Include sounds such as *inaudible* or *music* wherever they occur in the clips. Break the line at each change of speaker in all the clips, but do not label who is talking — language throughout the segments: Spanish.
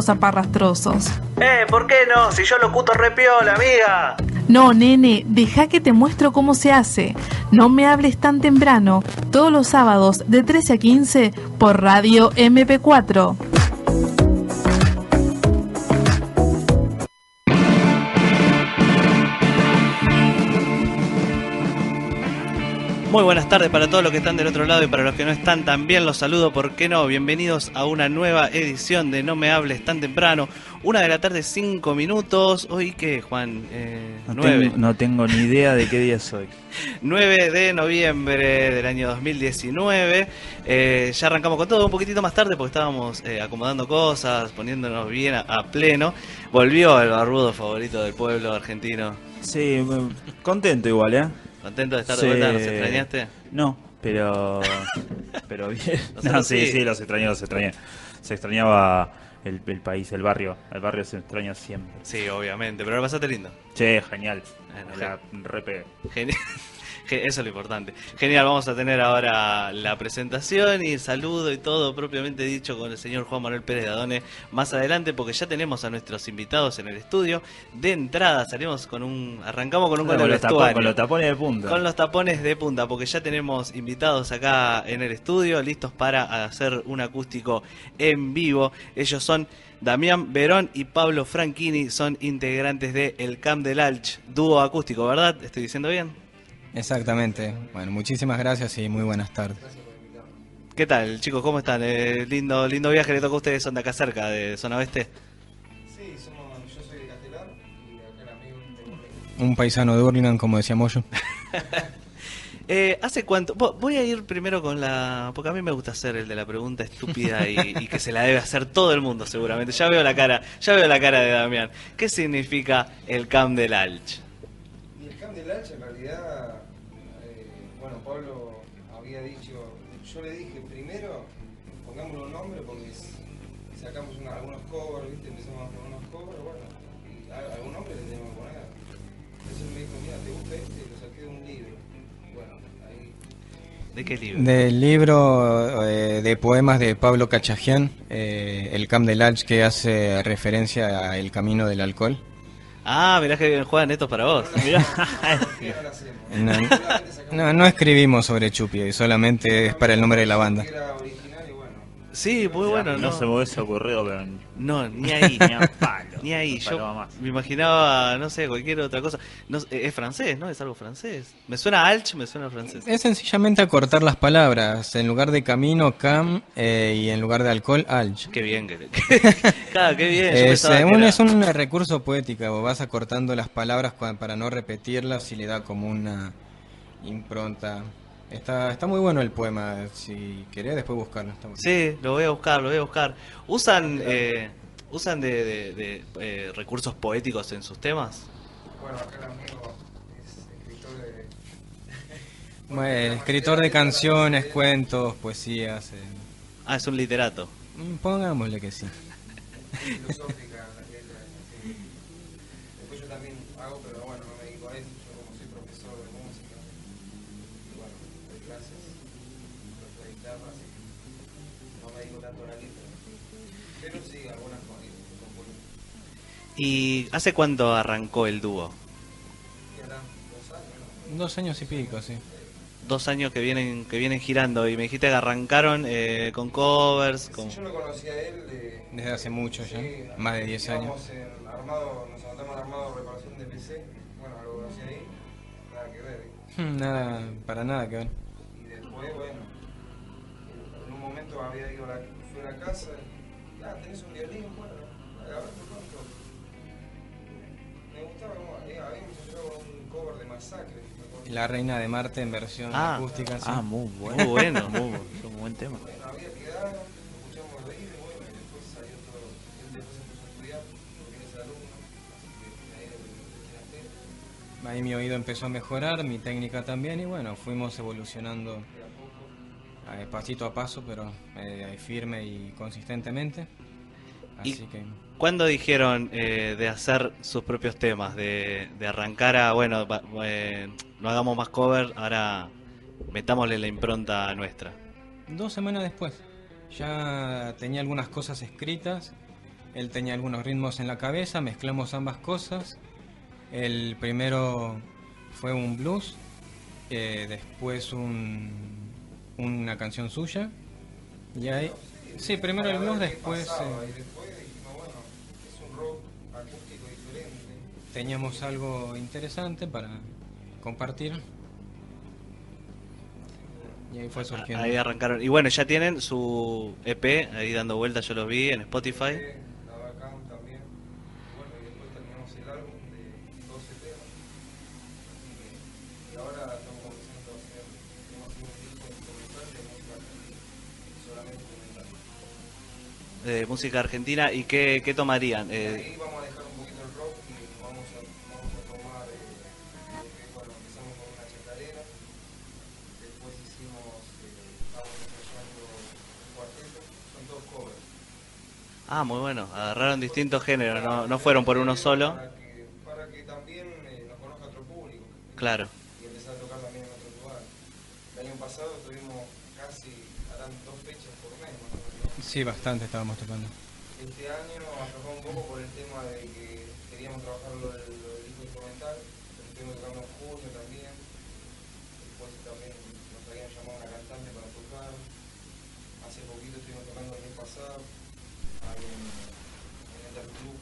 zaparrastrosos.
Eh, ¿por qué no? Si yo lo cuto repiola, amiga.
No, nene, deja que te muestro cómo se hace. No me hables tan temprano. Todos los sábados de 13 a 15 por Radio MP4.
Muy buenas tardes para todos los que están del otro lado y para los que no están también los saludo, ¿por qué no? Bienvenidos a una nueva edición de No me hables tan temprano. Una de la tarde, cinco minutos. Hoy qué, Juan? Eh,
No
nueve.
tengo, no tengo ni idea de qué día soy. *laughs*
9 de noviembre del año 2019. Eh, ya arrancamos con todo un poquitito más tarde porque estábamos eh, acomodando cosas, poniéndonos bien a, a pleno. Volvió el barbudo favorito del pueblo argentino.
Sí, contento igual, ¿eh?
¿Contento de estar
Sí.
de vuelta? ¿Nos extrañaste?
No, pero. *laughs* Pero bien. No, sí,
sí.
los extrañé, los extrañé. Se extrañaba el, el país, el barrio. El barrio se extraña siempre.
Sí, obviamente, pero lo pasaste lindo.
Che, genial.
Bueno,
la repe.
Genial. *laughs* Eso es lo importante. Genial, vamos a tener ahora la presentación y el saludo y todo propiamente dicho con el señor Juan Manuel Pérez de Adone más adelante porque ya tenemos a nuestros invitados en el estudio. De entrada salimos con un... Arrancamos con un
Con,
con
los tapones, con los tapones de punta.
con los tapones de punta, porque ya tenemos invitados acá en el estudio, listos para hacer un acústico en vivo. Ellos son Damián Verón y Pablo Franchini, son integrantes de El Camp del Alch, dúo acústico, ¿verdad? ¿Estoy diciendo bien?
Exactamente. Bueno, muchísimas gracias y muy buenas tardes.
¿Qué tal, chicos? ¿Cómo están? Eh, lindo, lindo viaje le toca a ustedes, son de acá cerca, de zona oeste.
Sí, somos, yo soy de Castelar y acá el amigo de.
Un paisano de Burlingame, como decía Moyo. *laughs*
Eh, ¿Hace cuánto? vo- Voy a ir primero con la... Porque a mí me gusta hacer el de la pregunta estúpida y, y que se la debe hacer todo el mundo seguramente. Ya veo la cara, ya veo la cara de Damián. ¿Qué significa el Camp del Alch?
Y el Camp del Hacha en realidad, Pablo había dicho, yo le dije primero, pongámosle un nombre porque sacamos una- algunos covers, ¿viste? empezamos con unos covers, bueno, y a- algún nombre le tenemos que poner. Entonces me dijo, mira, ¿te gusta este? Lo saqué de un libro. Bueno, ahí
¿De qué libro?
Del libro eh, de poemas de Pablo Cachajian, eh, El Camp del Alch, que hace referencia a El Camino del Alcohol.
Ah, mirá que juegan estos para vos.
¿qué *laughs* no
no, no escribimos sobre Chupi, solamente es para el nombre de la banda.
Que bueno.
Sí, muy bueno,
no,
¿no?
se me hubiese ocurrido, pero.
No, ni *laughs* ahí.
Ni a palo.
Ni ahí, yo
más.
me imaginaba, no sé, cualquier otra cosa. No, sé, es francés, ¿no? Es algo francés. Me suena Alch, me suena francés.
Es sencillamente acortar las palabras. En lugar de camino, cam, eh, y en lugar de alcohol, alch.
Qué bien, que, *laughs* claro, qué bien.
eh,
que
un,
era-
es un recurso poético, vos vas acortando las palabras para no repetirlas y le da como una impronta. Está, está muy bueno el poema, si querés después buscarlo. está.
Sí, lo voy a buscar, lo voy a buscar. ¿Usan, eh, usan de, de- de, eh, recursos poéticos en sus temas?
Bueno, acá el amigo es escritor de... *laughs*
Bueno, escritor de canciones, cuentos, poesías. eh,
Ah, es un literato.
mm, pongámosle que sí. *laughs*
¿Y
hace cuánto arrancó el dúo?
Dos años, ¿no?
Dos años y pico, sí.
Dos años que vienen que vienen girando y me dijiste que arrancaron eh, con covers, con...
Sí, yo lo conocí a él de...
Desde hace mucho ya,
Sí,
más de 10 años.
en armado, nos anotamos en armado reparación de PC, bueno, lo conocí ahí, nada que ver, ¿viste?
Nada, para nada que ver.
Y después, bueno, en un momento había ido a la, fui a la casa y, ah, tenés un violín, bueno, a ver, habíamos hecho un cover de Masacre.
La Reina de Marte en versión
Ah.
acústica. sí.
Ah, muy *laughs* bueno.
Muy bueno.
muy bueno. Es un buen tema.
Bueno, había quedado, escuchamos el oído, bueno, y después salió todo, él después se puso a estudiar, porque él es alumno, así que de ahí
mi oído empezó a mejorar, mi técnica también y bueno, fuimos evolucionando eh, pasito a paso, pero eh, firme y consistentemente.
Y-
Así que
¿Cuándo dijeron eh, de hacer sus propios temas? De, de arrancar a, bueno, eh, no hagamos más cover, ahora metámosle la impronta nuestra.
dos semanas después ya tenía algunas cosas escritas Él tenía algunos ritmos en la cabeza, mezclamos ambas cosas. El primero fue un blues, eh, después un, una canción suya. Y ahí, sí, primero el blues, después... Eh,
y después dijimos, bueno, es un rock acústico diferente.
Teníamos algo interesante para compartir. Y ahí fue surgiendo.
Ahí arrancaron. Y bueno, ya tienen su EP ahí dando vueltas, yo los vi en Spotify.
La Bacam también. Y bueno, y después terminamos
ah, muy bueno. Agarraron distintos géneros, no, no fueron por uno solo.
Para que, para que también eh, nos conozca otro público
Claro.
y empezar a tocar también en otros lugares. El año pasado tuvimos casi, harán dos fechas por mes más o menos.
Sí, bastante estábamos tocando.
Este año aflojó un poco por el tema de que queríamos trabajar lo del, lo del disco instrumental, pero estuvimos tocando en junio también. Después también nos habían llamado una cantante para tocar. Hace poquito estuvimos tocando el mes pasado, ahí en, el Club,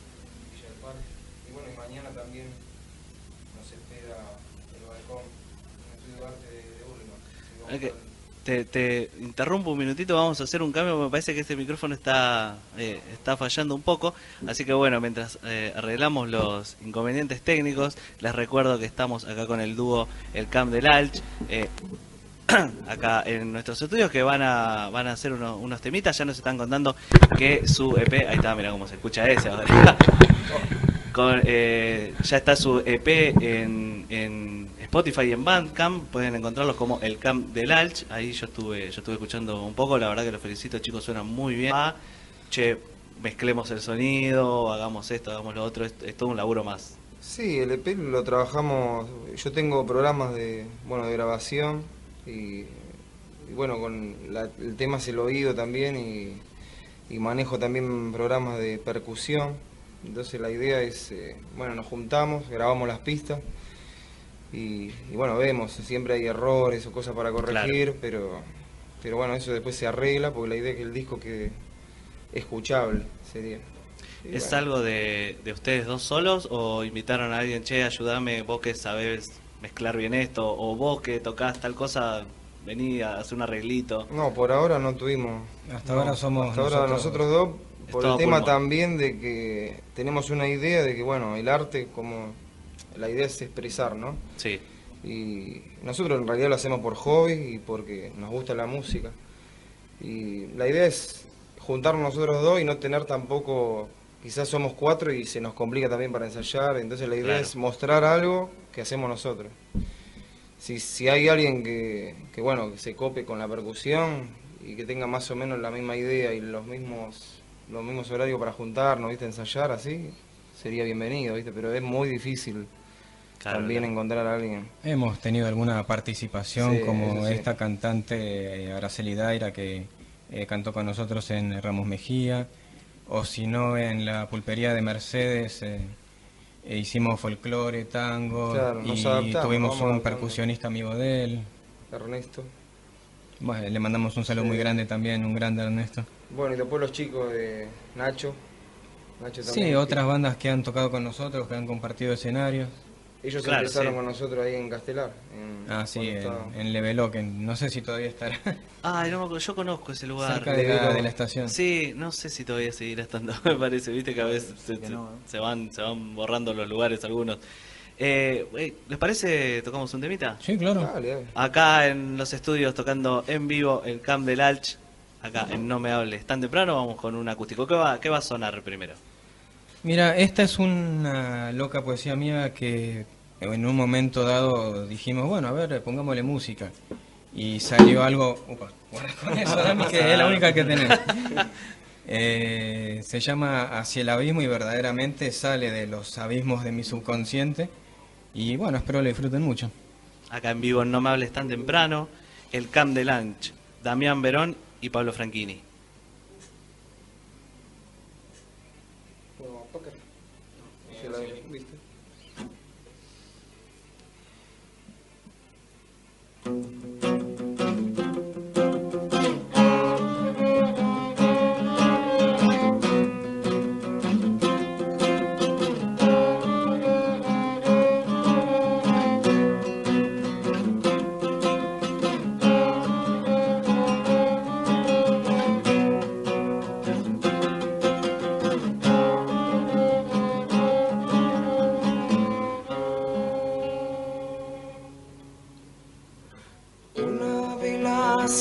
Villa del Parque. Y bueno, y mañana también nos espera el balcón, el estudio de arte de, de Urlingan. Así que vamos
Ok.
a estar-
Te, te interrumpo un minutito, vamos a hacer un cambio, me parece que este micrófono está, eh, está fallando un poco, así que bueno, mientras eh, arreglamos los inconvenientes técnicos, les recuerdo que estamos acá con el dúo El Camp del Alch, eh, *clears throat* acá en nuestros estudios que van a, van a hacer unos, unos temitas, ya nos están contando que su EP, ahí está, mira cómo se escucha ese ahora. *laughs* Con, eh, ya está su EP en, en Spotify y en Bandcamp, pueden encontrarlos como el Camp del Alch, ahí yo estuve, yo estuve escuchando un poco, la verdad que los felicito chicos, suenan muy bien. Ah, che, mezclemos el sonido, hagamos esto, hagamos lo otro, es, es todo un laburo más.
Sí, el EP lo trabajamos, yo tengo programas de, bueno, de grabación y, y bueno, con la- el tema es el oído también y, y manejo también programas de percusión. Entonces la idea es, eh, bueno, nos juntamos, grabamos las pistas y, y bueno, vemos, siempre hay errores o cosas para corregir, pero, pero bueno, eso después se arregla porque la idea es que el disco quede escuchable, sería.
¿Es
bueno.
algo de, de ustedes dos solos o invitaron a alguien, che, ayúdame, vos que sabés mezclar bien esto, o vos que tocás tal cosa, vení a hacer un arreglito?
No, por ahora no tuvimos.
Hasta
no,
ahora somos
hasta ahora
nosotros-
dos, por el tema
pulmón.
también de que tenemos una idea de que, bueno, el arte, como la idea es expresar, ¿no?
Sí,
Y nosotros en realidad lo hacemos por hobby y porque nos gusta la música. Y la idea es juntarnos nosotros dos y no tener tampoco, quizás somos cuatro y se nos complica también para ensayar, entonces la idea
Claro.
es mostrar algo que hacemos nosotros. Si, si hay alguien que, que, bueno, que se cope con la percusión y que tenga más o menos la misma idea y los mismos los mismos horarios para juntarnos, ¿viste? ensayar así, sería bienvenido, ¿viste? Pero es muy difícil
claro.
también
claro.
encontrar a alguien.
Hemos tenido alguna participación
Sí,
como
sí.
esta cantante eh, Araceli Daira que eh, cantó con nosotros en Ramos Mejía, o si no en la pulpería de Mercedes eh, eh, hicimos folclore, tango,
Claro,
y tuvimos un percusionista amigo de él.
Ernesto.
Bueno, le mandamos un saludo
Sí.
muy grande también, un grande Ernesto.
Bueno, y después los chicos de Nacho. Nacho
Sí,
también,
otras
que
bandas que han tocado con nosotros, que han compartido escenarios.
Ellos
Claro,
empezaron
sí.
con nosotros ahí en Castelar. en-
Ah, sí, en, en Leveló, que no sé si todavía estará *laughs*
Ay, no me acuerdo, yo conozco ese lugar.
cerca de la, de la estación.
Sí, no sé si todavía seguirá estando, *laughs* me parece, viste que a veces se,
que
se-
no, ¿eh?
se van se van borrando los lugares algunos. Eh, ¿Les parece tocamos un temita?
Sí, claro.
Dale, dale.
Acá en los estudios tocando en vivo el Camp del Alch, acá en No Me Hables Tan Temprano, vamos con un acústico. ¿Qué va, qué va a sonar primero?
Mira, esta es una loca poesía mía que en un momento dado dijimos, bueno, a ver, pongámosle música. Y salió algo... Upa, con eso, Dami, que es la única que tenés. *laughs* Eh, se llama Hacia el abismo y verdaderamente sale de los abismos de mi subconsciente. Y bueno, espero lo disfruten mucho.
Acá en vivo en No Me Hables Tan Temprano, el Camp del Alch, Damián Verón y Pablo Franchini.
Bueno, póker. Se la- ¿viste?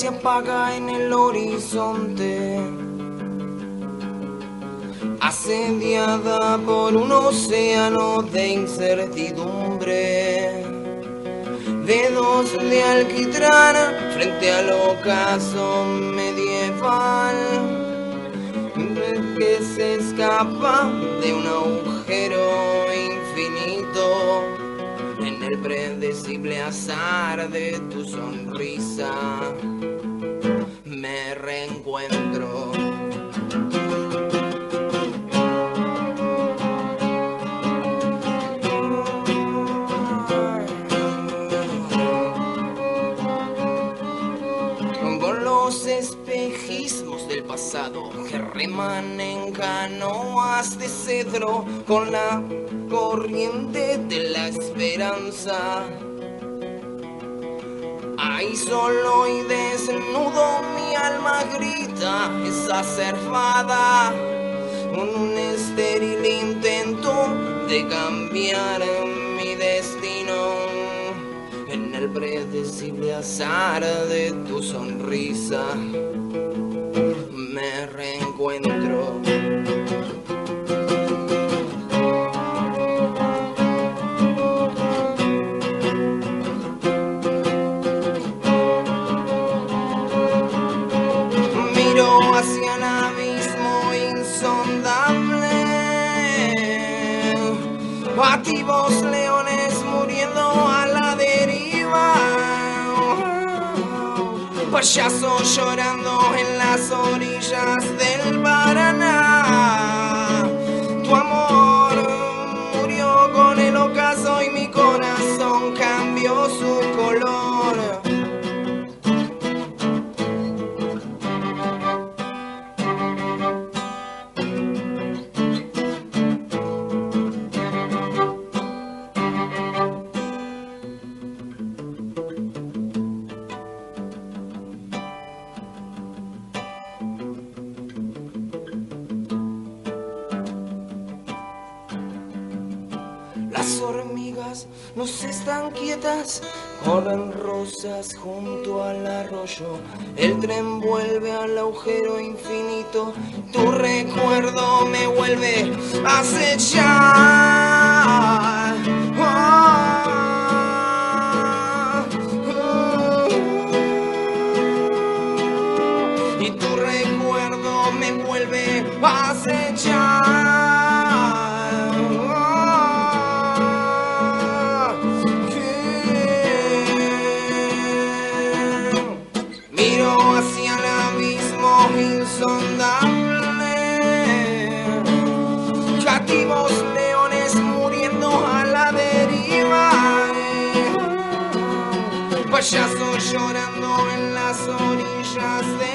Apaga en el horizonte, asediada por un océano de incertidumbre. Dedos de alquitrán frente al ocaso medieval. Que se escapa de un agujero infinito. En el predecible azar de tu sonrisa me reencuentro. Con los espejismos del pasado que reman en canoas de cedro con la corriente de la esperanza. Ahí solo y desnudo mi alma grita, exacerbada, con un estéril intento de cambiar mi destino en el predecible azar de tu sonrisa. Me reencuentro. Insondable. Bativos leones muriendo a la deriva. Payasos llorando en las orillas del junto al arroyo. El tren vuelve al agujero infinito, tu recuerdo me vuelve a acechar. Payasos llorando en las orillas del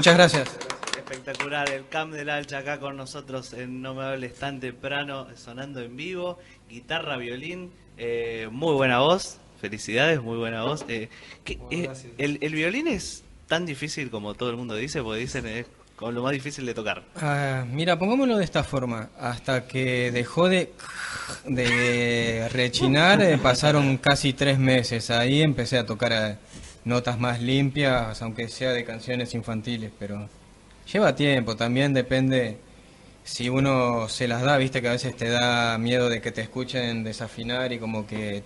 Muchas gracias.
Espectacular. El Camp del Alcha acá con nosotros en No Me Hables Tan Temprano, sonando en vivo. Guitarra, violín, eh, muy buena voz. Felicidades, muy buena voz. Eh, ¿qué-
Bueno,
eh, el, el violín es tan difícil como todo el mundo dice, porque dicen es como lo más difícil de tocar.
Ah, mira, pongámoslo de esta forma. Hasta que dejó de, de rechinar, eh, pasaron casi tres meses. Ahí empecé a tocar eh, notas más limpias, aunque sea de canciones infantiles, pero lleva tiempo. También depende si uno se las da, viste que a veces te da miedo de que te escuchen desafinar y como que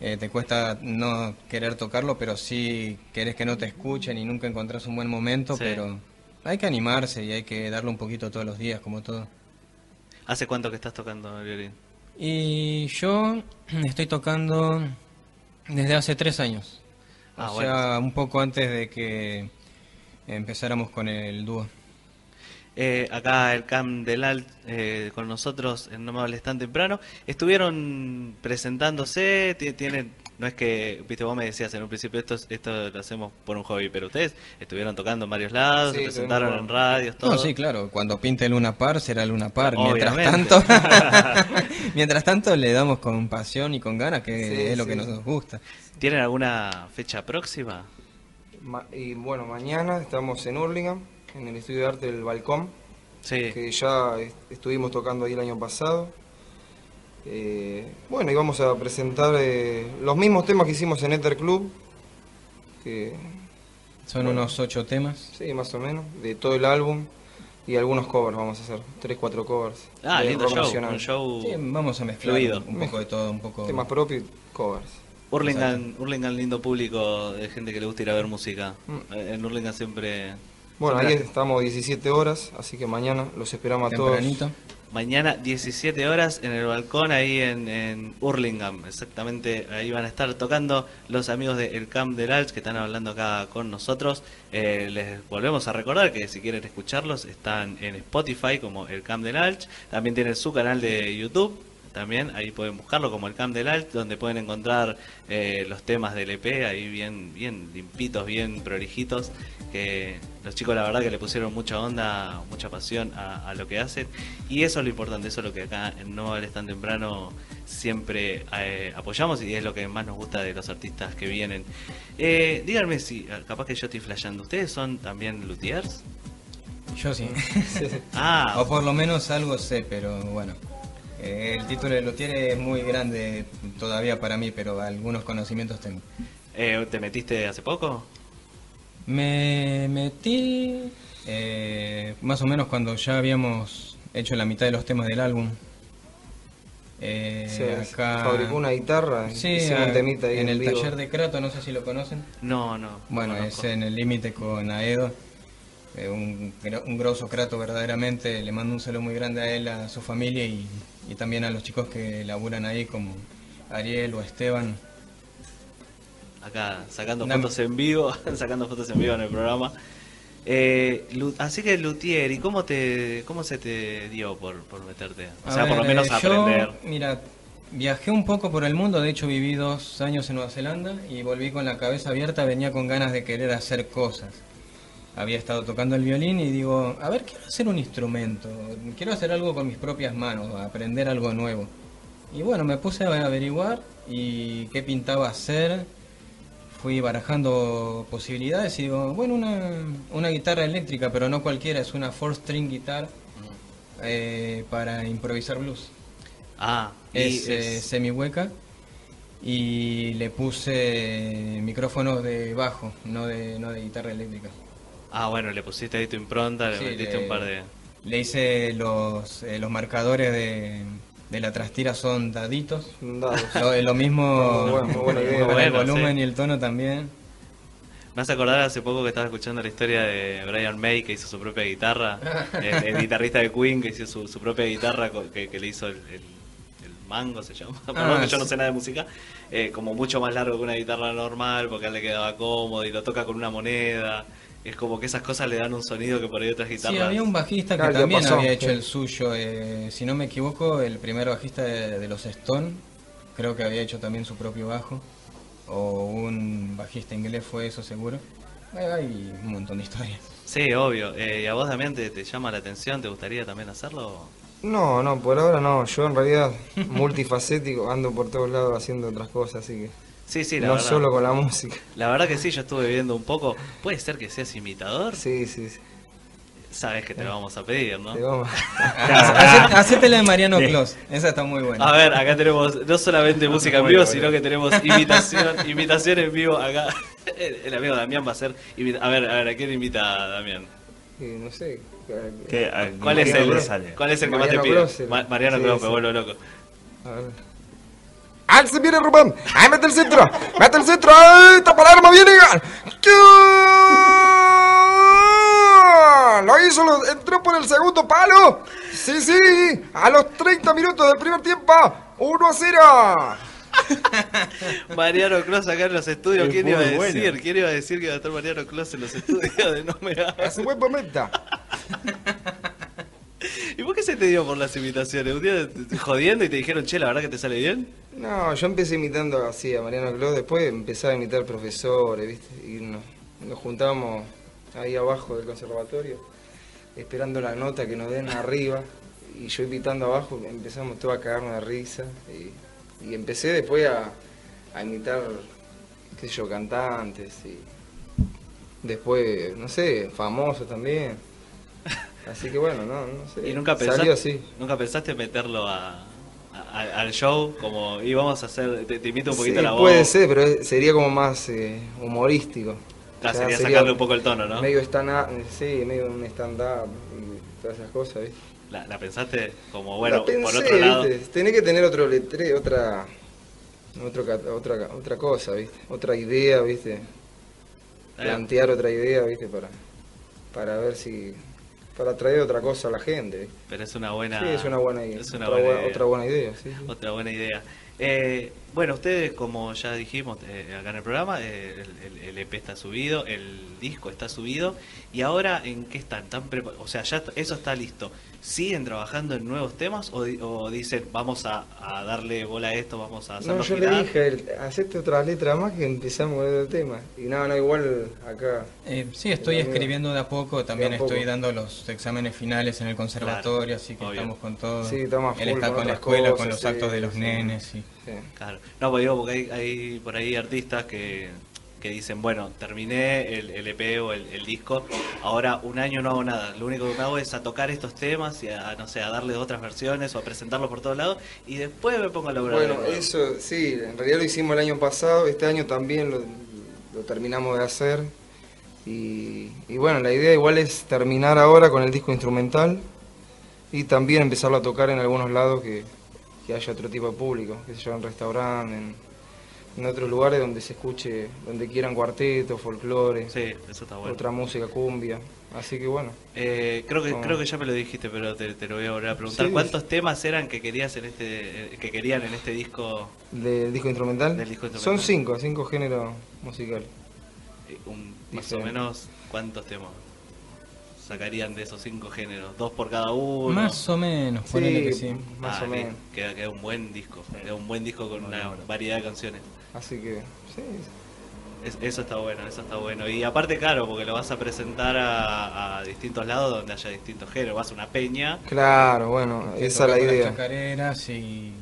eh, te cuesta no querer tocarlo, pero sí querés que no te escuchen y nunca encontrás un buen momento,
Sí.
pero hay que animarse y hay que darle un poquito todos los días, como todo.
¿Hace cuánto que estás tocando el violín?
Y yo *clears throat* estoy tocando desde hace tres años. O
Ah,
sea, un poco antes de que empezáramos con el dúo.
Eh, acá el Camp del Alt eh, con nosotros en No Me Hables Tan Temprano. Estuvieron presentándose, ti- tienen, no es que, viste, vos me decías en un principio, esto, es- esto lo hacemos por un hobby, pero ustedes estuvieron tocando en varios lados,
Sí,
se presentaron en radios, todo.
No, sí, claro, cuando pinte Luna Par será Luna Par. Mientras tanto, *laughs* mientras tanto le damos con pasión y con ganas, que
Sí,
es lo
sí.
que nos gusta.
¿Tienen alguna fecha próxima?
Ma- y bueno, mañana estamos en Hurlingham, en el estudio de arte del Balcón,
Sí.
que ya est- estuvimos tocando ahí el año pasado. Eh, bueno, y vamos a presentar eh, los mismos temas que hicimos en Ether Club, que
Son unos ocho temas.
sí, más o menos, de todo el álbum. Y algunos covers vamos a hacer, tres, cuatro covers.
Ah, lindo show,
nacional.
un show
Sí, vamos a mezclar
fluido.
un poco de todo, un poco...
Temas propios y covers.
Hurlingham, Hurlingham lindo público de gente que le gusta ir a ver música.
Mm.
Eh, En Hurlingham siempre...
Bueno, ahí estamos 17 horas, así que mañana los esperamos a todos.
Mañana 17 horas en el balcón ahí en, en exactamente ahí van a estar tocando los amigos de El Camp del Alch que están hablando acá con nosotros. Eh, les volvemos a recordar que si quieren escucharlos están en Spotify como El Camp del Alch, también tienen su canal de YouTube. También ahí pueden buscarlo como el Camp del Alch, donde pueden encontrar eh, los temas del EP ahí bien, bien limpitos, bien prolijitos. Que los chicos, la verdad, que le pusieron mucha onda, mucha pasión a, a lo que hacen. Y eso es lo importante, eso es lo que acá en No Vales Tan Temprano siempre eh, apoyamos y es lo que más nos gusta de los artistas que vienen. Eh, díganme si, capaz que yo estoy flasheando, ¿ustedes son también luthiers?
Yo sí. *laughs* *laughs*
Ah,
O por lo menos algo sé, pero bueno. Eh, el título de Luthier es muy grande todavía para mí, pero algunos conocimientos tengo.
eh, ¿te metiste hace poco?
Me metí eh, más o menos cuando ya habíamos hecho la mitad de los temas del álbum. Eh,
Se
acá
fabricó una guitarra,
Sí,
un temita ahí
en el
vivo.
taller de Krato, no sé si lo conocen.
No, no.
Bueno,
no
es en el límite con Aedo. eh, un, un grosso Krato verdaderamente. Le mando un saludo muy grande a él, a su familia y, y también a los chicos que laburan ahí como Ariel o Esteban.
Acá sacando
Dame.
fotos en vivo, *laughs* sacando fotos en vivo en el programa. Eh, así que Luthier, ¿y cómo te cómo se te dio por, por meterte? O
A
sea, por lo menos
eh,
aprender.
Yo, mira, viajé un poco por el mundo, de hecho viví dos años en Nueva Zelanda y volví con la cabeza abierta, venía con ganas de querer hacer cosas. Había estado tocando el violín y digo, a ver, quiero hacer un instrumento, quiero hacer algo con mis propias manos, aprender algo nuevo. Y bueno, me puse a averiguar y qué pintaba hacer. Fui barajando posibilidades y digo, bueno, una, una guitarra eléctrica, pero no cualquiera, es una four string guitar eh, para improvisar blues.
Ah,
Es, eh,
es-
semi hueca y le puse micrófonos de bajo, no de, no de guitarra eléctrica.
Ah, bueno, le pusiste ahí tu impronta, le
Sí,
metiste
le-
un par de.
Le hice los, eh, los marcadores de, de la trastira son daditos.
Dados.
Lo, lo mismo
bueno, muy buena idea.
con
Muy
el
bueno,
volumen
sí.
y el tono también.
Me hace acordar hace poco que estaba escuchando la historia de Brian May que hizo su propia guitarra, *laughs* el, el guitarrista de Queen que hizo su, su propia guitarra que, que le hizo el, el- el mango se llama, *laughs* perdón que yo no sé nada de música, eh, como mucho más largo que una guitarra normal porque a él le quedaba cómodo y lo toca con una moneda, es como que esas cosas le dan un sonido que por ahí otras guitarras...
Sí, había un bajista que también había hecho
sí.
el suyo. eh, si no me equivoco, el primer bajista de, de los Stone, creo que había hecho también su propio bajo. O un bajista inglés fue eso seguro. Hay, hay un montón de historias.
Sí, obvio. Eh, ¿Y a vos, Damián, te, te llama la atención? ¿Te gustaría también hacerlo?
No, no, por ahora no. Yo en realidad multifacético, ando por todos lados haciendo otras cosas, así que
Sí, sí, la
no
verdad.
solo con la música.
La verdad que sí, yo estuve viendo un poco. ¿Puede ser que seas imitador?
Sí, sí, sí.
Sabes que te lo vamos a pedir, ¿no?
Te vamos- *laughs*
Hacé- Hacete la de Mariano. Clos, esa está muy buena.
A ver, acá tenemos no solamente música en vivo, sino que tenemos imitación, *laughs* imitación en vivo acá. *laughs* El, amigo Damián va a hacer. imita- A ver, a ver, ¿a quién invita Damián?
y no sé. eh.
A-
¿Cuál es
¿qué
el? ¿cuál es el que más te pide? Mariano Clos, me vuelvo loco.
A ver. ¡Ah, se viene Rubén! ¡Ahí mete el centro! ¡Mete el centro! ¡Ay, tapa el arma! ¡Viene! Lo hizo, lo- entró por el segundo palo. Sí, sí, a los 30 minutos del primer tiempo. 1 a 0. *laughs*
Mariano Clos acá en los estudios,
Es
¿quién iba a decir?
bueno.
¿Quién iba a decir que iba a estar Mariano Clos en los estudios de No Me Hagas?
Es un buen momento. *laughs*
¿Y por qué se te dio por las imitaciones? ¿Un día jodiendo y te dijeron, che, la verdad que te sale bien?
No, yo empecé imitando así a Mariano Clos, después empezaba a imitar profesores, ¿viste? Y nos, nos juntábamos ahí abajo del conservatorio, esperando la nota que nos den arriba, y yo imitando abajo, empezamos todos a cagarnos de risa, y, y empecé después a, a imitar, qué sé yo, cantantes, y después, no sé, famosos también. Así que bueno, no, no sé.
¿Y nunca
Salió
pensaste,
así.
nunca pensaste meterlo a, a- al show? Como íbamos a hacer, te, te invito un poquito
Sí,
la voz.
puede ser, pero sería como más eh, humorístico.
Ah,
O sea,
sería sacarle un poco el tono, ¿no?
Medio stand-up, sí, medio un stand-up y todas esas cosas, ¿viste?
La, la pensaste como, bueno,
La pensé,
por otro lado.
¿viste? Tenés que tener otro letre, otra, otro, otra, otra cosa, ¿viste? Otra idea, ¿viste? Plantear otra idea, ¿viste? Para, para ver si... Para traer otra cosa a la gente,
pero es una buena.
Sí, es una buena idea.
Es una
otra,
buena idea.
otra buena idea, sí. sí.
Otra buena idea. Eh, bueno, ustedes, como ya dijimos eh, acá en el programa, eh, el, el- EP está subido, el disco está subido, y ahora ¿en qué están? ¿Están prepa- o sea, ya eso está listo. ¿Siguen trabajando en nuevos temas o, di- o dicen, vamos a, a darle bola a esto, vamos a hacerlo
No, yo
girar?
le dije, hacete otra letra más que empezamos otro tema. Y no, no, igual acá.
Eh, sí, estoy escribiendo de a poco, también
De a poco.
estoy dando los exámenes finales en el conservatorio, así que
obvio.
estamos con todo.
Sí, estamos
Él está
con
con la escuela, con los
sí,
actos de los
sí.
nenes. Sí.
sí.
Claro. No, pues digo, porque hay, hay por ahí artistas que, que dicen, bueno, terminé el, el EP o el, el disco, ahora un año no hago nada. Lo único que me hago es a tocar estos temas y a, no sé, a darle otras versiones o a presentarlos por todos lados y después me pongo a lograr.
Bueno, eso sí, en realidad lo hicimos el año pasado, este año también lo, lo terminamos de hacer. Y, y bueno, la idea igual es terminar ahora con el disco instrumental y también empezarlo a tocar en algunos lados que, que haya otro tipo de público, que se en restaurantes, en, en otros lugares donde se escuche, donde quieran cuarteto, folclore,
Sí, eso está bueno.
otra música, cumbia. Así que bueno.
Eh, creo que creo que ya me lo dijiste, pero te, te lo voy a volver a preguntar.
Sí.
¿Cuántos temas eran que querías en este que querían en este disco?
¿Del disco instrumental?
Del disco
Son cinco, cinco géneros musicales.
Eh, un- más o menos cuántos temas sacarían de esos cinco géneros, dos por cada uno.
Más o menos, ponele que sí.
más
Ah,
o menos.
Queda, queda un buen disco, queda un buen disco con una variedad de canciones.
Así que, sí,
Es- eso está bueno, eso está bueno. Y aparte, claro, porque lo vas a presentar a, a distintos lados donde haya distintos géneros. Vas a una peña,
claro, bueno, esa es la idea.
y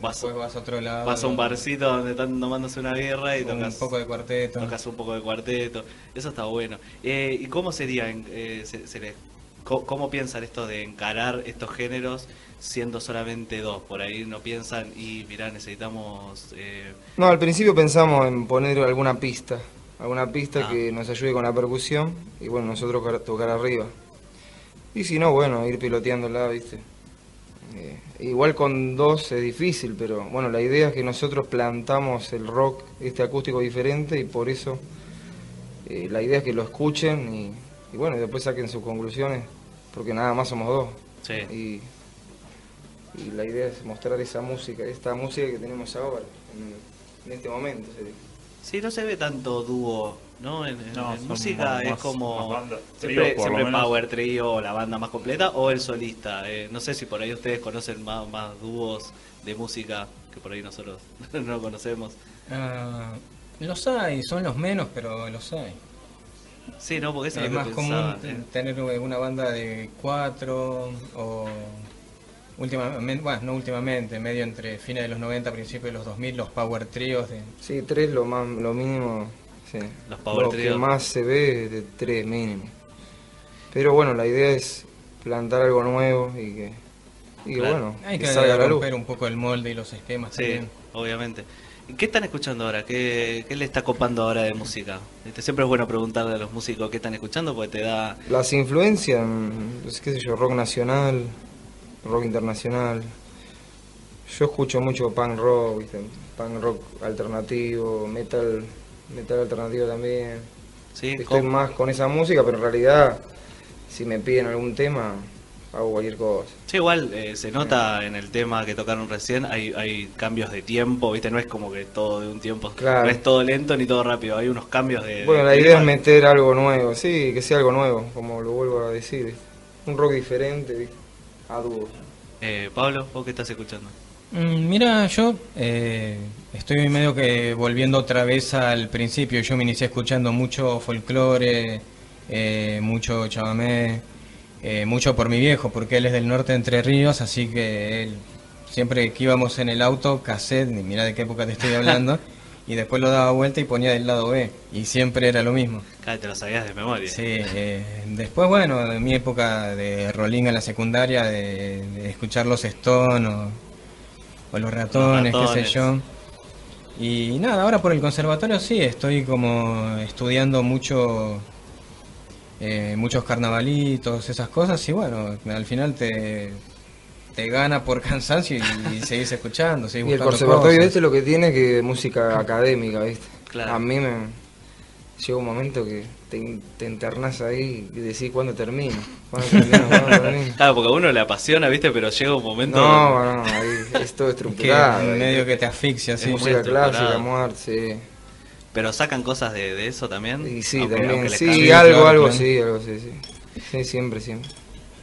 Vas-
después vas a otro lado.
vas a un barcito donde están tomándose una birra y
un
tocas,
poco de cuarteto.
tocas un poco de cuarteto. Eso está bueno. Eh, ¿Y cómo sería, en- eh, se- se le- co- cómo piensan esto de encarar estos géneros siendo solamente dos? Por ahí no piensan, y mirá, necesitamos... eh,
No, al principio pensamos en poner alguna pista, alguna pista
Ah.
que nos ayude con la percusión y bueno, nosotros car- tocar arriba. Y si no, bueno, ir piloteándola, ¿viste? Eh, igual con dos es difícil, pero bueno, la idea es que nosotros plantamos el rock, este acústico diferente y por eso eh, la idea es que lo escuchen y, y bueno, y después saquen sus conclusiones, porque nada más somos dos.
sí.
Y, y la idea es mostrar esa música, esta música que tenemos ahora, en, en este momento. sería.
Sí, no se ve tanto dúo, ¿no? En,
No,
música
más-
es como
banda.
siempre,
Trío,
siempre power trio o la banda más completa o el solista. Eh, no sé si por ahí ustedes conocen más, más dúos de música que por ahí nosotros *laughs* no conocemos.
Ah, los hay, son los menos, pero los hay.
Sí, no, porque eso
es más común
eh.
tener una banda de cuatro o últimamente, bueno, no últimamente, medio entre fines de los 90, principios de los 2000, los power tríos de...
Sí, tres lo más, lo mínimo. Sí.
Los power
lo que más se ve es de tres mínimo. Pero bueno, la idea es plantar algo nuevo y que, y
Claro.
bueno,
Hay
que
que
salga a la luz.
romper un poco el molde y los esquemas
Sí,
también.
obviamente. ¿Y ¿Qué están escuchando ahora? ¿Qué, ¿Qué le está copando ahora de música? Este, siempre es bueno preguntarle a los músicos qué están escuchando porque te da...
Las influencias, qué sé yo, rock nacional, rock internacional. Yo escucho mucho punk rock, ¿viste? punk rock alternativo, metal, metal alternativo también.
¿sí?
Estoy
¿Cómo?
más con esa música, pero en realidad, si me piden algún tema, hago cualquier cosa.
Sí, igual eh, se nota en el tema que tocaron recién, hay, hay cambios de tiempo, ¿viste? No es como que todo de un tiempo,
Claro.
no es todo lento ni todo rápido, hay unos cambios de...
Bueno,
de
la idea es meter algo nuevo, sí, que sea algo nuevo, como lo vuelvo a decir. Un rock diferente, ¿viste? A dúo.
Eh, Pablo, ¿vos qué estás escuchando?
Mm, Mira, yo eh, estoy medio que volviendo otra vez al principio. Yo me inicié escuchando mucho folclore, eh, mucho chamamé, eh, mucho por mi viejo, porque él es del norte de Entre Ríos, así que él, siempre que íbamos en el auto, cassette, ni mira de qué época te estoy hablando, *laughs* y después lo daba vuelta y ponía del lado B, y siempre era lo mismo.
Cada te lo sabías de memoria.
Sí, eh, después, bueno, de mi época de rolling en la secundaria, de, de escuchar los Stone o, o los ratones, qué
Ratones.
sé yo. Y nada, ahora por el conservatorio sí, estoy como estudiando mucho, eh, muchos carnavalitos, esas cosas, y bueno, al final te, te gana por *laughs* cansancio y, seguís escuchando, seguís
Y el
buscando
conservatorio este lo que tiene que es música *laughs* académica, ¿viste?
Claro.
A mí me llega un momento que te, te internás ahí y decís cuándo termina, cuándo termina, cuándo. *laughs*
Claro, porque a uno le apasiona, ¿viste? Pero llega un momento...
No, no, ahí es todo
Que
estructurado. ahí.
medio que te asfixia,
Es
sí.
música clásica, muerte, sí.
Pero sacan cosas de, de eso también.
Y sí,
Aunque-
también,
aunque
sí, algo, algo, sí, algo, sí, sí. Sí, siempre, siempre.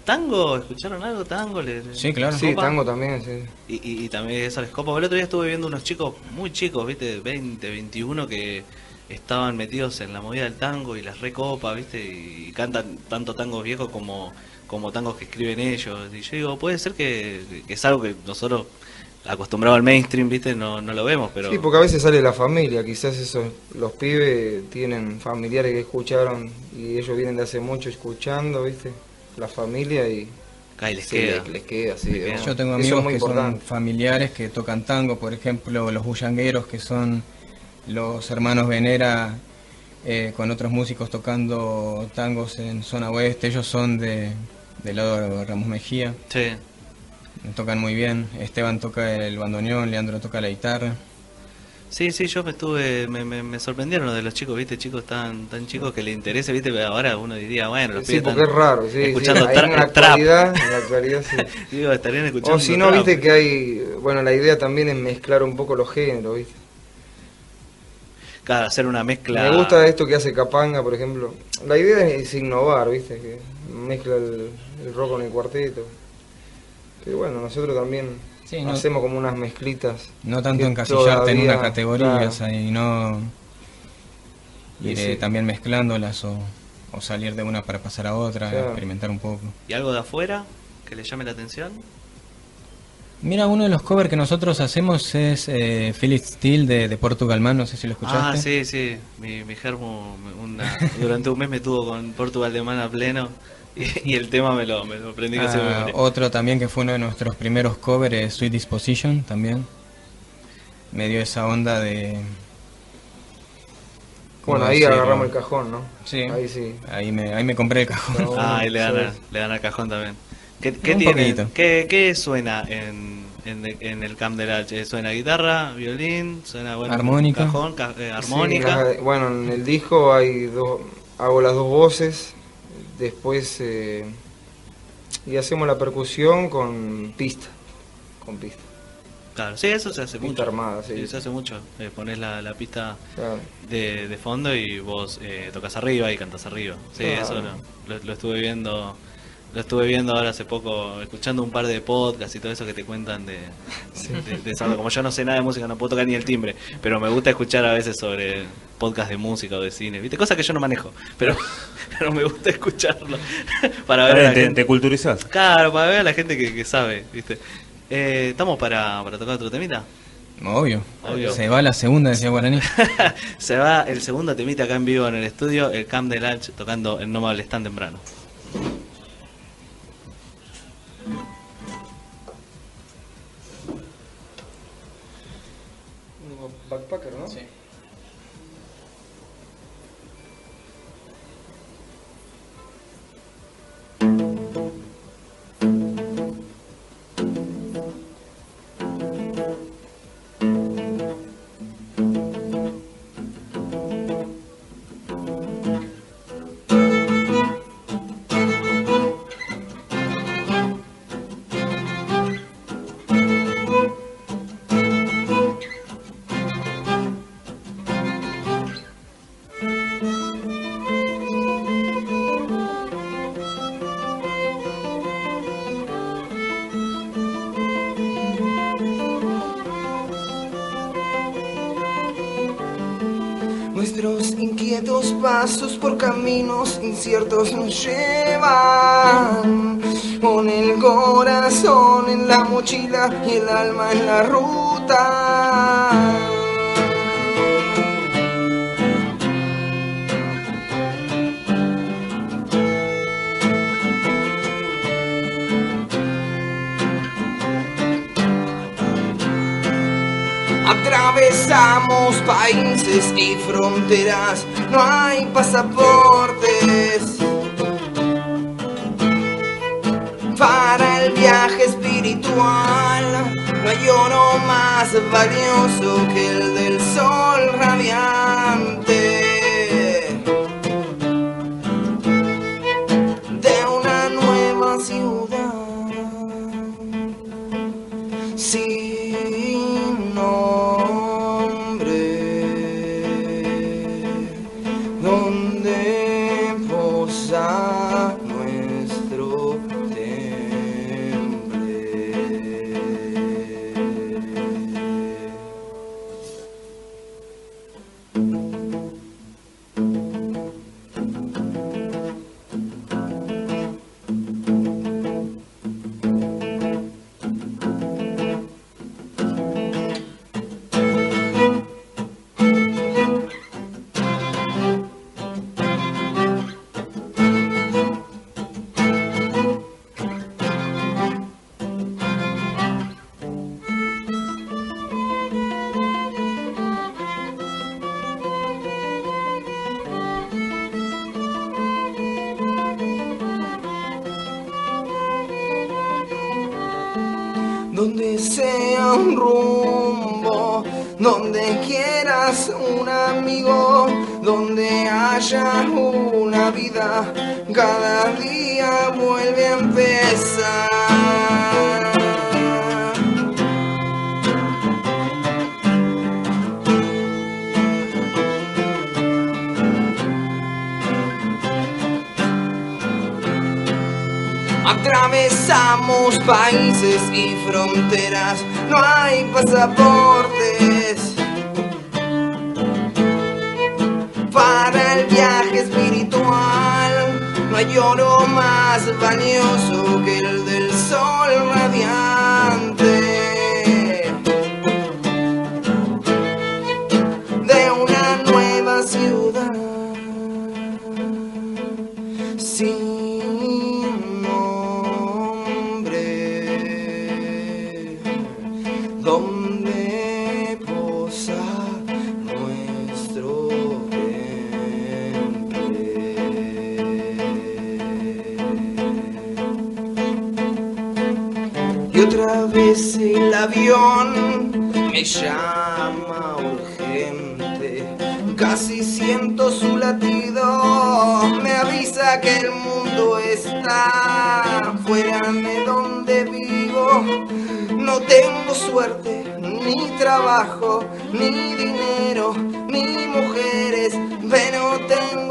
¿Tango? ¿Escucharon algo? ¿Tango? ¿Le- le-
Sí, claro.
Sí, tango también, sí.
Y, y, y también eso les copa. El otro día estuve viendo unos chicos muy chicos, ¿viste? 20, 21 que estaban metidos en la movida del tango y las recopa, ¿viste? Y cantan tanto tangos viejos como, como tangos que escriben ellos. Y yo digo, puede ser que, que es algo que nosotros, acostumbrados al mainstream, ¿viste? No, no lo vemos, pero...
Sí, porque a veces sale la familia, quizás esos, los pibes tienen familiares que escucharon y ellos vienen de hace mucho escuchando, ¿viste? La familia y
Acá les
sí,
queda.
les, queda, sí.
Les queda.
¿no?
Yo tengo
es
amigos
muy
que son familiares que tocan tango, por ejemplo, los bullangueros, que son los hermanos Venera, eh, con otros músicos tocando tangos en zona oeste. Ellos son de, del lado de Ramos Mejía,
Sí.
tocan muy bien. Esteban toca el bandoneón, Leandro toca la guitarra.
Sí, sí, yo me estuve, me, me, me sorprendieron lo de los chicos, viste, chicos tan tan chicos que les interesa, viste, ahora uno diría, bueno, los
Sí,
pibes
porque es raro, sí. sí.
escuchando
Ahí
tra-
en la actualidad, *laughs* en la actualidad sí.
Digo, estarían escuchando
O si no, viste que hay, bueno, la idea también es mezclar un poco los géneros, ¿viste?
Claro, hacer una mezcla.
Me gusta esto que hace Capanga, por ejemplo. La idea es innovar, ¿viste? Que mezcla el, el rock con el cuarteto. Pero bueno, nosotros también
Sí, no-
hacemos como unas mezclitas.
No tanto encasillarte en una
todavía-
categoría,
claro.
o sea, y no ir
sí.
también mezclándolas o, o salir de una para pasar a otra,
Claro.
experimentar un poco.
¿Y algo de afuera que le llame la atención?
Mira, uno de los covers que nosotros hacemos es eh, Philip Steele de, de Portugal Man, no sé si lo escuchaste.
Ah, sí, sí. Mi, mi germo una- durante un mes me tuvo con Portugal de mano a pleno *laughs* y, el tema me lo, me lo aprendí
Ah,
memoria.
otro también que fue uno de nuestros primeros covers es Sweet Disposition también. Me dio esa onda de... ¿cómo
Bueno, ahí
decirlo?
agarramos el cajón, ¿no?
Sí.
Ahí sí.
Ahí me, ahí me compré el cajón.
No.
Ah, ahí le dan,
sí.
a- le dan al cajón también. ¿Qué, qué
Un
tiene-
poquito.
qué- qué suena en, en, en el Camp del H? ¿Suena guitarra, violín? ¿Suena bueno,
Armónica.
Cajón, ca- eh, armónica?
Sí, las- bueno, en el disco hay dos, hago las dos voces, después eh, y hacemos la percusión con pista, con pista,
Claro, sí, eso se hace
pista
mucho.
armada, sí.
Sí, se hace mucho. Eh, pones la, la pista
Claro.
de, de fondo y vos eh, tocas arriba y cantas arriba. Sí,
Claro.
eso lo, lo- lo estuve viendo Lo estuve viendo ahora hace poco, escuchando un par de podcasts y todo eso que te cuentan de, de, de esa- Como yo no sé nada de música, no puedo tocar ni el timbre, pero me gusta escuchar a veces sobre podcast de música o de cine, ¿viste? Cosas que yo no manejo, pero, *laughs* pero me gusta escucharlo. *laughs* para ver la
te,
gente.
te culturizás.
Claro, para ver a la gente que, que sabe, ¿viste? Eh, ¿Estamos para, para tocar otro temita?
Obvio.
Obvio.
Se va la segunda, decía Guaraní. *laughs*
Se va el segundo temita acá en vivo en el estudio, el Camp de Lunch tocando el No me hables tan temprano.
Backpacker, ¿no?
Sí.
Pasos por caminos inciertos nos llevan. Con el corazón en la mochila y el alma en la ruta. Atravesamos países y fronteras, no hay pasaportes. Para el viaje espiritual, no hay oro más valioso que el del sol radiante. Hay oro más valioso que el del sol radiante. Me llama urgente, casi siento su latido, me avisa que el mundo está fuera de donde vivo. No tengo suerte, ni trabajo, ni dinero, ni mujeres, pero tengo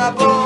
hay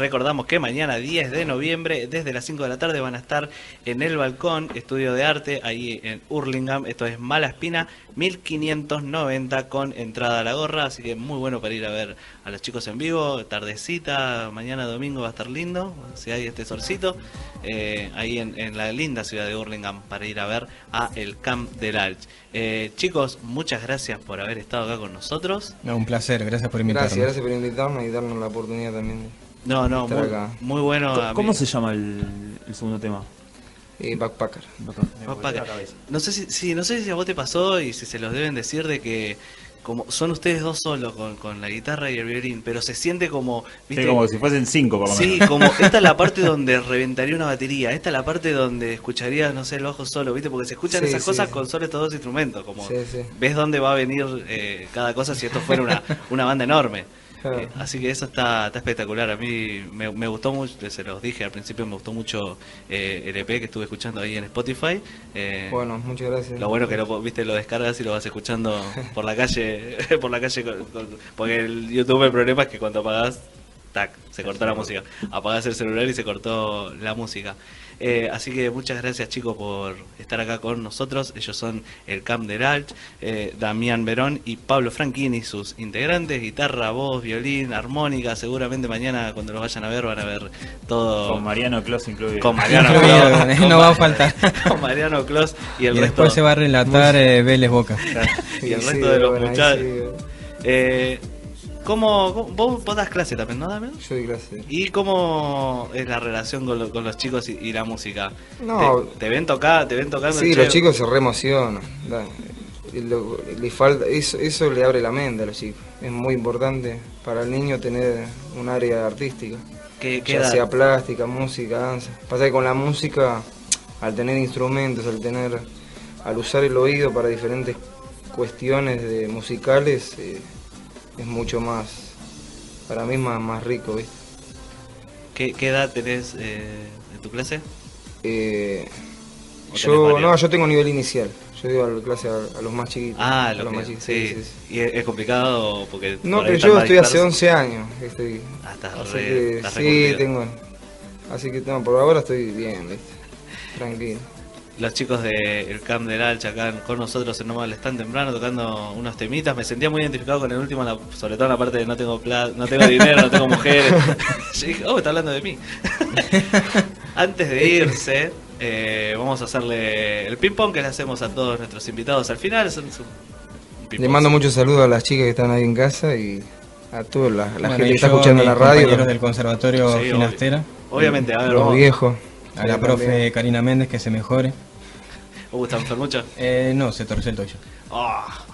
recordamos que mañana 10 de noviembre, desde las 5 de la tarde, van a estar en el balcón, estudio de arte, ahí en Hurlingham. Esto es Mala Espina, 1590 con entrada a la gorra. Así que muy bueno para ir a ver a los chicos en vivo. Tardecita, mañana domingo va a estar lindo, si hay este solcito. eh, ahí en, en la linda ciudad de Hurlingham para ir a ver a el Camp del Alch. Eh, chicos, muchas gracias por haber estado acá con nosotros.
No, un placer, gracias por invitarme.
Gracias, gracias por invitarnos y darnos la oportunidad también de
No, no, muy, bueno.
¿Cómo se llama el, el segundo tema?
eh, Backpacker.
Cabeza.
No sé si, sí, no sé si a vos te pasó y si se los deben decir de que como son ustedes dos solos con, con la guitarra y el violín, pero se siente como, ¿viste?
Sí, como si fuesen cinco, por lo
Sí,
menos.
como esta es la parte *laughs* donde reventaría una batería, esta es la parte donde escucharía, no sé, el bajo solo, ¿viste? Porque se escuchan
Sí,
esas
sí,
cosas
sí.
con solo estos dos instrumentos, como
Sí, sí.
ves dónde va a venir eh, cada cosa si esto fuera una, una banda enorme.
Claro.
Eh, así que eso está, está espectacular. A mí me, me gustó mucho, se los dije al principio, me gustó mucho eh, el EP que estuve escuchando ahí en Spotify. Eh,
Bueno, muchas gracias.
lo bueno que lo, viste lo descargas y lo vas escuchando *laughs* por la calle, *laughs* por la calle, con- con- porque el YouTube el problema es que cuando apagás, tac, se cortó la música. Apagás el celular y se cortó la música. Eh, así que muchas gracias chicos por estar acá con nosotros. Ellos son el Camp del Alt, eh, Damián Verón y Pablo Franchini, sus integrantes, guitarra, voz, violín, armónica. Seguramente mañana cuando los vayan a ver van a ver todo
Con Mariano Clos incluido.
con Mariano
Incluido,
Clos, *laughs*
no
con
va a faltar. *laughs*
con Mariano Clos y el
y
resto
después se va a relatar eh, Vélez Boca. *laughs*
y el
Sí,
resto de los
bueno,
muchachos. ¿Cómo, cómo- vos, vos das clase también, no, Damián?
yo doy clase.
¿Y cómo es la relación con, lo- con los chicos y, y la música?
No.
¿Te, te ven tocar, te ven tocando?
Sí, los chicos se re emocionan. Da- y lo- le falta, eso, eso le abre la mente a los chicos. Es muy importante para el niño tener un área artística.
¿qué, qué
ya
edad?
sea plástica, música, danza. Pasa que con la música, al tener instrumentos, al tener, al usar el oído para diferentes cuestiones de musicales, eh, es mucho más, para mí más, más rico, ¿viste?
¿Qué, qué edad tenés eh, en tu clase?
Eh,
¿O tenés
yo, no, yo tengo nivel inicial. Yo digo a la clase a, a los más chiquitos.
Ah,
a
lo
los
que,
más chiquitos.
sí.
sí, sí, sí.
¿Y es, es complicado porque
No, pero yo estoy hace
dispersos?
11 años. Estoy,
Ah, estás
así
re-
que
estás
sí, tengo. Así que no, por ahora estoy bien, ¿viste? Tranquilo.
Los chicos del Camp del Alcha acá con nosotros en Nómada están temprano tocando unos temitas. Me sentía muy identificado con el último, sobre todo en la parte de no tengo plata, no tengo dinero, no tengo mujeres. *laughs* Yo dije, oh, está hablando de mí. *laughs* Antes de irse, eh, vamos a hacerle el ping-pong que le hacemos a todos nuestros invitados al final. Son- un
Le mando muchos saludos a las chicas que están ahí en casa y a toda la, la
Bueno,
gente que está escuchando la radio, los,
del Conservatorio
Sí,
Finastera,
Obviamente, a ver,
los
vamos.
viejos.
a la profe. Karina Méndez que se mejore.
¿Vos gusta mucho?
Eh, no, se torció el toyo.
Ah.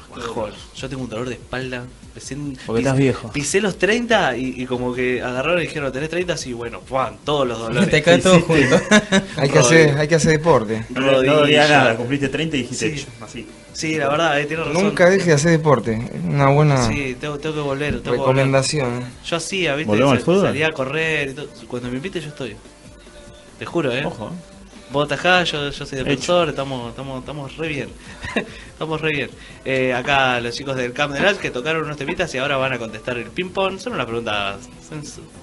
Yo tengo un dolor de espalda. Recién
Porque
pis-
estás viejo.
Pisé los 30 y, y como que agarraron y dijeron, ¿tenés 30? Sí, bueno, ¡pum! todos los *laughs* dolores.
Te cae todo junto. *laughs*
Hay que, hacer, hay que hacer deporte.
No, no
Rodilla.
digas nada, cumpliste 30 y dijiste
Sí.
así.
Sí, la verdad, eh, tiene razón.
Nunca deje de hacer deporte. Es una buena
Sí, tengo, tengo que volver. Tengo que volver.
recomendación. ¿eh?
Yo hacía, ¿viste?
¿Volvemos al
Sa-
fútbol?
Salía a correr y todo. Cuando me invite yo estoy. Te juro, ¿eh?
Ojo.
Vos atajá, yo, yo soy defensor, estamos, estamos, estamos re bien. *laughs* estamos re bien. Eh, acá los chicos del Camp de que tocaron unos temitas y ahora van a contestar el ping-pong. Son unas preguntas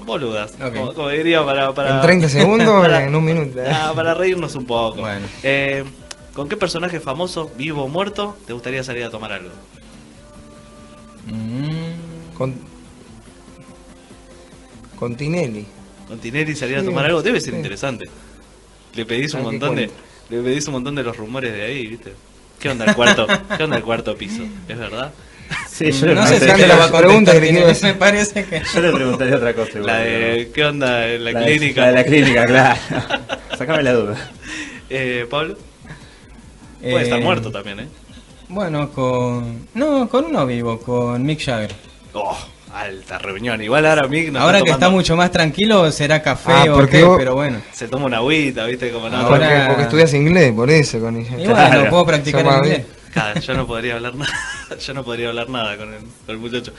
boludas, como, como diría, para, para...
En 30 segundos *laughs*
para-
en un minuto. *laughs*
Ah, para reírnos un poco.
Bueno.
Eh, ¿Con qué personaje famoso, vivo o muerto, te gustaría salir a tomar algo?
Mm,
Con, con Tinelli.
Con Tinelli salir a tomar algo debe ser
sí.
interesante. Le pedís un
¿Sabes qué
montón de, le pedís un montón de los rumores de ahí, ¿viste? ¿Qué onda el cuarto? ¿Qué onda el cuarto piso? ¿Es verdad?
Sí, yo le,
no sé si a
la pregunta que decir.
me parece que...
yo le preguntaría otra cosa. igual,
La de ¿qué onda en la,
pero- de-
clínica?
La de la clínica, *laughs* claro. Sácame la duda.
Eh, Pablo, puede estar
Eh,
muerto también, ¿eh?
Bueno, con... No, con uno vivo, con Mick Jagger.
Oh, alta reunión. Igual ahora Mick nos
Ahora que
tomando-
está mucho más tranquilo, será café
Ah,
o
porque
qué,
vos-
pero bueno.
Se toma una agüita, ¿viste? Como no,
Ahora-
Porque, porque estudias inglés, por eso. Con ella.
Bueno,
Claro.
puedo practicar inglés.
bien.
Claro, yo no podría hablar nada. *laughs* Yo no podría hablar nada con el, con el muchacho.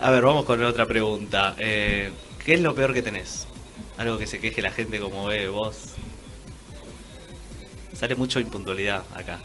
A ver, vamos con otra pregunta. Eh, ¿Qué es lo peor que tenés? Algo que se queje la gente como ve vos. Sale mucho impuntualidad acá.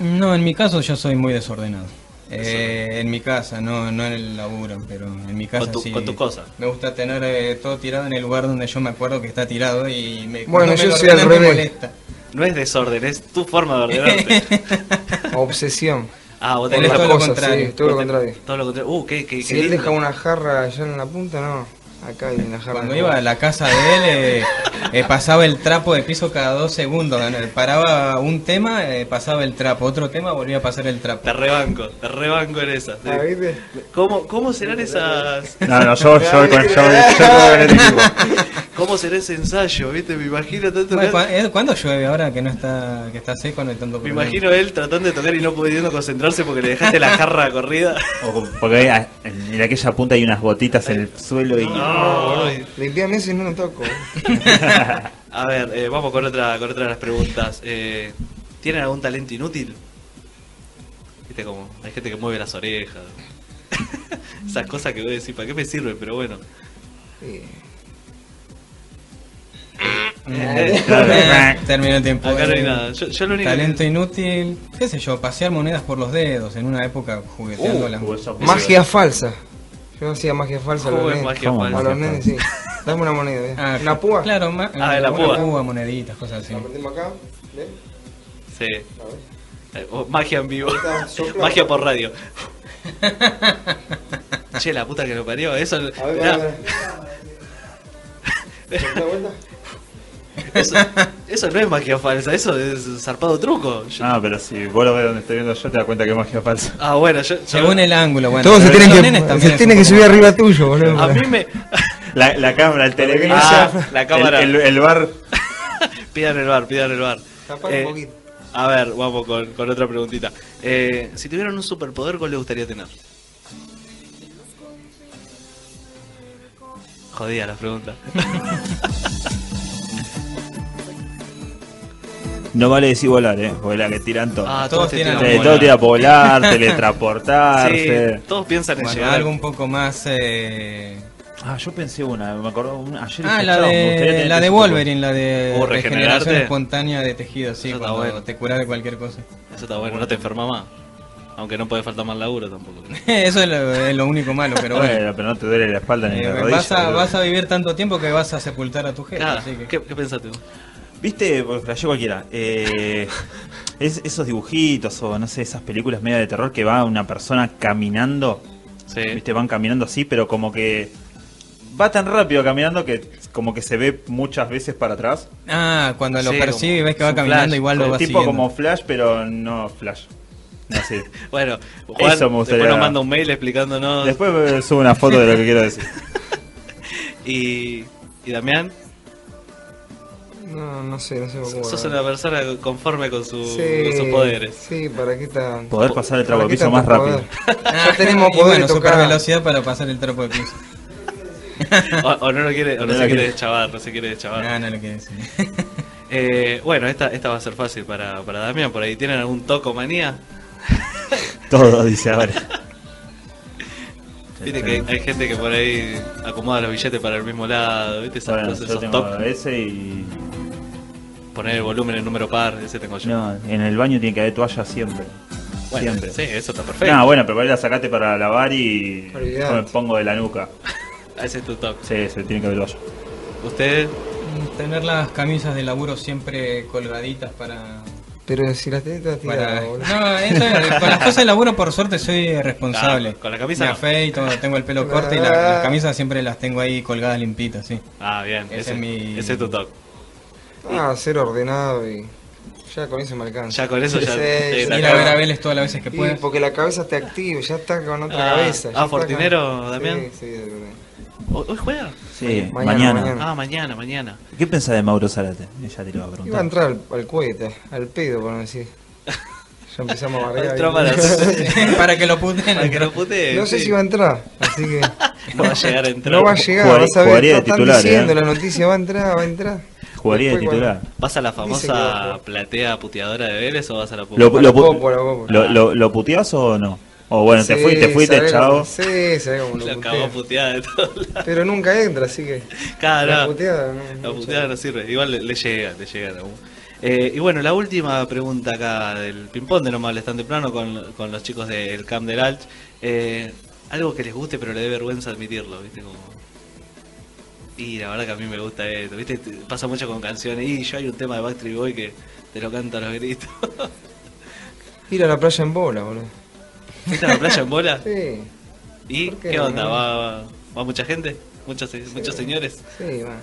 No, en mi caso yo soy muy desordenado. Eh, en mi casa, no, no en el laburo, pero en mi casa
Con tu-
sí.
con tu cosa.
Me gusta tener eh, todo tirado en el lugar donde yo me acuerdo que está tirado y me,
Bueno,
me
yo
lo
soy al revés.
molesta.
No es desorden, es tu forma de ordenarte. *laughs*
Obsesión.
Ah, vos
Él
tenés la
todo lo
cosa,
contrario.
sí, todo lo
vos
contrario.
Todo lo contrario. Uh, qué, qué,
Si
qué
él
lindo.
deja una jarra allá en la punta, no. Acá y en la jarra.
Cuando iba a la casa de él, eh, eh, pasaba el trapo de piso cada dos segundos. ¿no? Paraba un tema, eh, pasaba el trapo. Otro tema, volvía a pasar el trapo.
Te rebanco, te rebanco en esa.
Ah.
¿Cómo, ¿Cómo serán esas...
No, no, yo, yo, con, yo, yo con el equipo.
¿Cómo será ese ensayo? ¿Viste? Me imagino tanto...
Bueno, ¿cu- eh, ¿Cuándo llueve ahora que no está que está seco? No hay tanto
Me
problema?
imagino él tratando de tocar y no pudiendo concentrarse porque le dejaste la jarra corrida.
O porque ah, en, aquella punta hay unas botitas en el suelo y.
Ay.
Limpiame eso y no lo toco. *laughs*
A ver, eh, vamos con otra, con otra de las preguntas. Eh, ¿Tienen algún talento inútil? Viste como, hay gente que mueve las orejas. *laughs* Esas cosas que voy a decir, ¿para qué me sirven? Pero bueno.
Sí.
Eh,
Eh, Terminó el tiempo.
acá no hay nada. Yo, yo lo único
Talento inútil, qué sé yo, pasear monedas por los dedos en una época jugueteando la
Uh,
Magia falsa. Yo hacía magia falsa a los. A los nenes, sí. Dame una moneda, ¿eh?
Ah,
¿Una púa?
Claro, ma-
Ah, de la
una
púa.
moneditas, cosas así.
La prendemos acá. ¿Ves?
Sí. Eh, oh, magia en vivo. Magia por radio. che, la puta que lo parió. Eso,
A ver,
mirá,
a ver. *laughs* ¿Da vuelta?
Eso, eso no es magia falsa, eso es zarpado truco. Yo-
Ah, pero si vos lo ves donde estoy viendo yo, te das cuenta que es magia falsa.
ah, bueno, yo, yo-
Según el ángulo, bueno.
Todos se tienen que, se tienen
un
que subir arriba tuyo, boludo.
a mí me... *laughs*
La, la cámara, el televisor,
Ah, la cámara.
el, el, el bar. *laughs*
Pidan el bar, pidan el bar.
Tapar
Eh,
un poquito.
a ver, vamos con, con otra preguntita. Eh, si tuvieran un superpoder, ¿cuál le gustaría tener? Jodida la pregunta. *laughs*
No vale decir volar, eh, porque la que tiran todo.
Ah,
todos
te
tienen
tiran bola.
todo tira *laughs* volar, *laughs* teletransportarse.
Sí, todos piensan en
Bueno,
llegar.
algo un poco más. Eh...
Ah, yo pensé una, me acuerdo una, ayer
Ah, la de, la de Wolverine, la de
Uh,
regeneración espontánea de tejido, sí, cuando
bueno.
te cura de cualquier cosa.
Eso está bueno, no te enferma más. Aunque no puede faltar más laburo tampoco. *laughs*
Eso es lo, es lo único malo, pero
Bueno,
bueno.
pero no te duele la espalda ni
Eh,
la rodilla.
vas, a,
boludo.
vas a vivir tanto tiempo que vas a sepultar a tu jefe.
Claro,
así que...
¿qué, ¿Qué pensaste vos?
¿Viste? Porque flasheo cualquiera. Eh, *laughs* es- esos dibujitos o no sé, esas películas medio de terror que va una persona caminando.
Sí.
¿Viste? Van caminando así, pero como que va tan rápido caminando que como que se ve muchas veces para atrás.
Ah, cuando lo
Sí,
percibe y ves que va caminando,
flash,
igual lo
Eh,
va
tipo
siguiendo.
como Flash, pero no Flash. Sé. *laughs*
Bueno, Juan
Eso me gustaría-
después nos manda un mail explicándonos.
Después subo una foto de lo que quiero decir. *laughs*
Y, y Damián,
No, no sé, no sé cómo.
sos una persona conforme con, su-
Sí,
con sus poderes.
Sí, ¿para qué tan...?
Poder pasar el trapo
¿Para
de piso más rápido.
poder? *laughs*
Ah,
Ya tenemos
y
poder
bueno,
tocar.
velocidad para pasar el trapo de piso. *laughs*
O, o no lo quiere, o no,
No
se quiere
quiere.
deschavar, no se quiere deschavar.
No, no lo quiero decir. *laughs*
Eh, bueno, esta, esta va a ser fácil para, para Damián. Por ahí, ¿tienen algún toco manía?
Todo, dice ahora.
Viste que hay gente que por ahí acomoda los billetes para el mismo lado, ¿viste? Esas
Bueno,
cosas,
yo
esos
ese y.
Poner el volumen en número par, ese tengo yo.
No, en el baño tiene que haber toalla siempre.
bueno,
siempre.
sí, eso está perfecto.
No, bueno, pero para ir la sacate para lavar y
Olvidate.
me pongo de la nuca. *laughs*
Ese es tu top.
Sí, se tiene que haber toalla.
¿Usted?
Mm, Tener las camisas de laburo siempre colgaditas para...
Pero si las tenés todas
para... No, eso, con las cosas de laburo por suerte soy responsable.
Claro, con la camisa
Me
no.
afeito, tengo el pelo *laughs* corto y la- las camisas siempre las tengo ahí colgadas limpitas, sí.
Ah, bien,
Ese
ese,
es mi-
ese es tu top.
Ah, ser ordenado y. Ya con eso me alcanza.
Ya con eso ya
Sí,
te- la
Ir a ver a Vélez todas las veces que
Y
puedas.
porque la cabeza te activa, ya está con otra
Ah,
cabeza.
ah,
ya
¿Fortinero,
con-
Damián?
Sí, sí, de verdad.
¿Hoy juega?
Sí,
Mañana,
mañana.
mañana.
Ah, mañana, mañana.
¿Qué pensás de Mauro Zárate? Ella te lo va a
Iba a
preguntar.
entrar al, al cohete, al pedo, por no decir. *laughs* Ya empezamos a barrear.
Entró para,
para que lo puteen.
para que lo putee.
No sé
sí.
si va a entrar, así que.
No *laughs* va a llegar a entrar.
No va a llegar,
Jugaría-
vas a ver.
jugaría de
Están
titular,
diciendo
eh.
la noticia, va a entrar, va a entrar.
Jugaría de titular.
¿Vas a la famosa platea puteadora de Vélez o vas a la
Lo,
puteadora?
lo,
la popo.
lo, lo, lo puteás o no? O bueno, te
Sí,
fuiste, te fuiste,
cómo- Sí, sabe cómo lo
La acabó puteada de todos lados.
Pero nunca entra, así que.
Claro,
La puteada, no,
La puteada no sirve. Igual le, le llega, le llega. Eh, y bueno, la última pregunta acá del ping-pong de No Me Tan Temprano con, con los chicos del Camp del Alch. Eh, algo que les guste pero le dé vergüenza admitirlo, ¿viste? Como... Y la verdad que a mí me gusta esto, ¿viste? Te- Pasa mucho con canciones. Y yo hay un tema de Backstreet Boy que te lo canta a los gritos. *laughs*
Ir a la playa en bola, boludo.
¿Fuiste a la playa en bola? *laughs*
Sí,
¿Y
¿Por qué no?
onda? ¿Va, va, va mucha gente? ¿Muchos, muchos señores?
sí, va.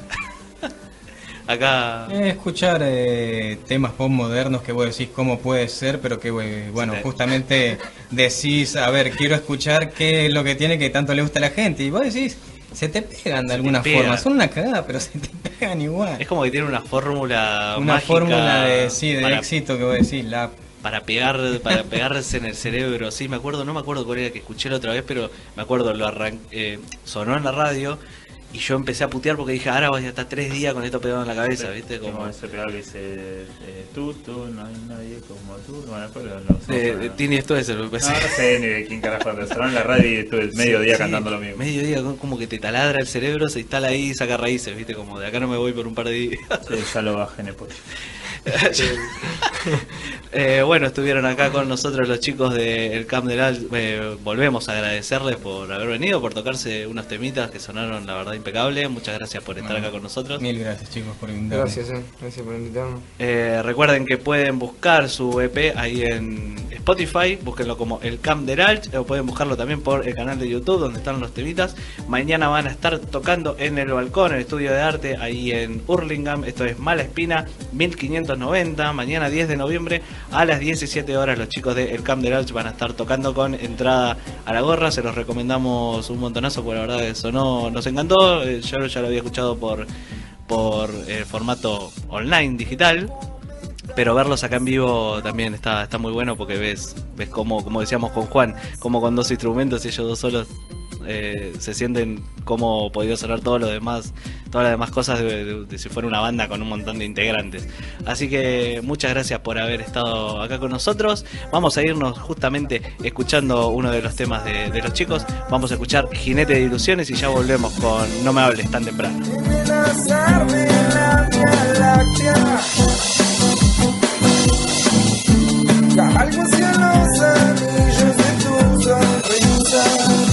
*laughs*
Acá...
Eh, escuchar eh, temas pop modernos que vos decís cómo puede ser, pero que eh, bueno,
Sí.
justamente decís, a ver, quiero escuchar qué es lo que tiene que tanto le gusta a la gente. Y vos decís, se te pegan de
te
alguna forma, son una cagada, pero se te *laughs* pegan igual.
Es como que tiene una fórmula
Una fórmula de, sí, de
para,
éxito que vos decís, la
para pegar para pegarse en el cerebro. Sí, me acuerdo, no me acuerdo cuál era que escuché la otra vez, pero me acuerdo, lo arran eh, sonó en la radio y yo empecé a putear porque dije, ahora voy a estar tres días con esto pegado en la cabeza, ¿viste? Como
Como ese pedal que dice eh, tú, tú, no hay nadie como tú. Bueno, después lo- lo-
de,
no, no.
Tini esto es el
No, no *laughs* sé ni de quién carajo, pero en la radio y estuve el mediodía
Sí,
cantando lo mismo.
Mediodía, como- que te taladra el cerebro, se instala ahí y saca raíces, ¿viste? Como de acá no me voy por un par de días.
Sí, ya lo bajé en Spotify. *laughs* *laughs*
Eh, bueno, estuvieron acá con nosotros los chicos del Camp del Al. Eh, volvemos a agradecerles por haber venido, por tocarse unos temitas que sonaron, la verdad, impecable. Muchas gracias por estar acá con nosotros.
Mil gracias chicos por invitarme.
Gracias, eh. Gracias por invitarnos.
Eh, recuerden que pueden buscar su EP ahí en Spotify, búsquenlo como El Camp del Alt, o pueden buscarlo también por el canal de YouTube donde están los temitas. Mañana van a estar tocando en el balcón, el estudio de arte, ahí en Hurlingham. Esto es Mala Espina, 1590. Mañana 10 de noviembre a las 17 horas los chicos de El Camp del Alt van a estar tocando con entrada a la gorra. Se los recomendamos un montonazo, porque la verdad eso no nos encantó. Eh, Yo ya lo había escuchado por por el formato online digital pero verlos acá en vivo también está, está muy bueno porque ves ves como como decíamos con Juan como con dos instrumentos y ellos dos solos eh, se sienten como podido sonar todo lo demás todas las demás cosas de si fuera una banda con un montón de integrantes. Así que muchas gracias por haber estado acá con nosotros. Vamos a irnos justamente escuchando uno de los temas de, de los chicos. Vamos a escuchar Jinete de Ilusiones y ya volvemos con No me hables tan temprano
algo cielo, anillos de tus sonrisas.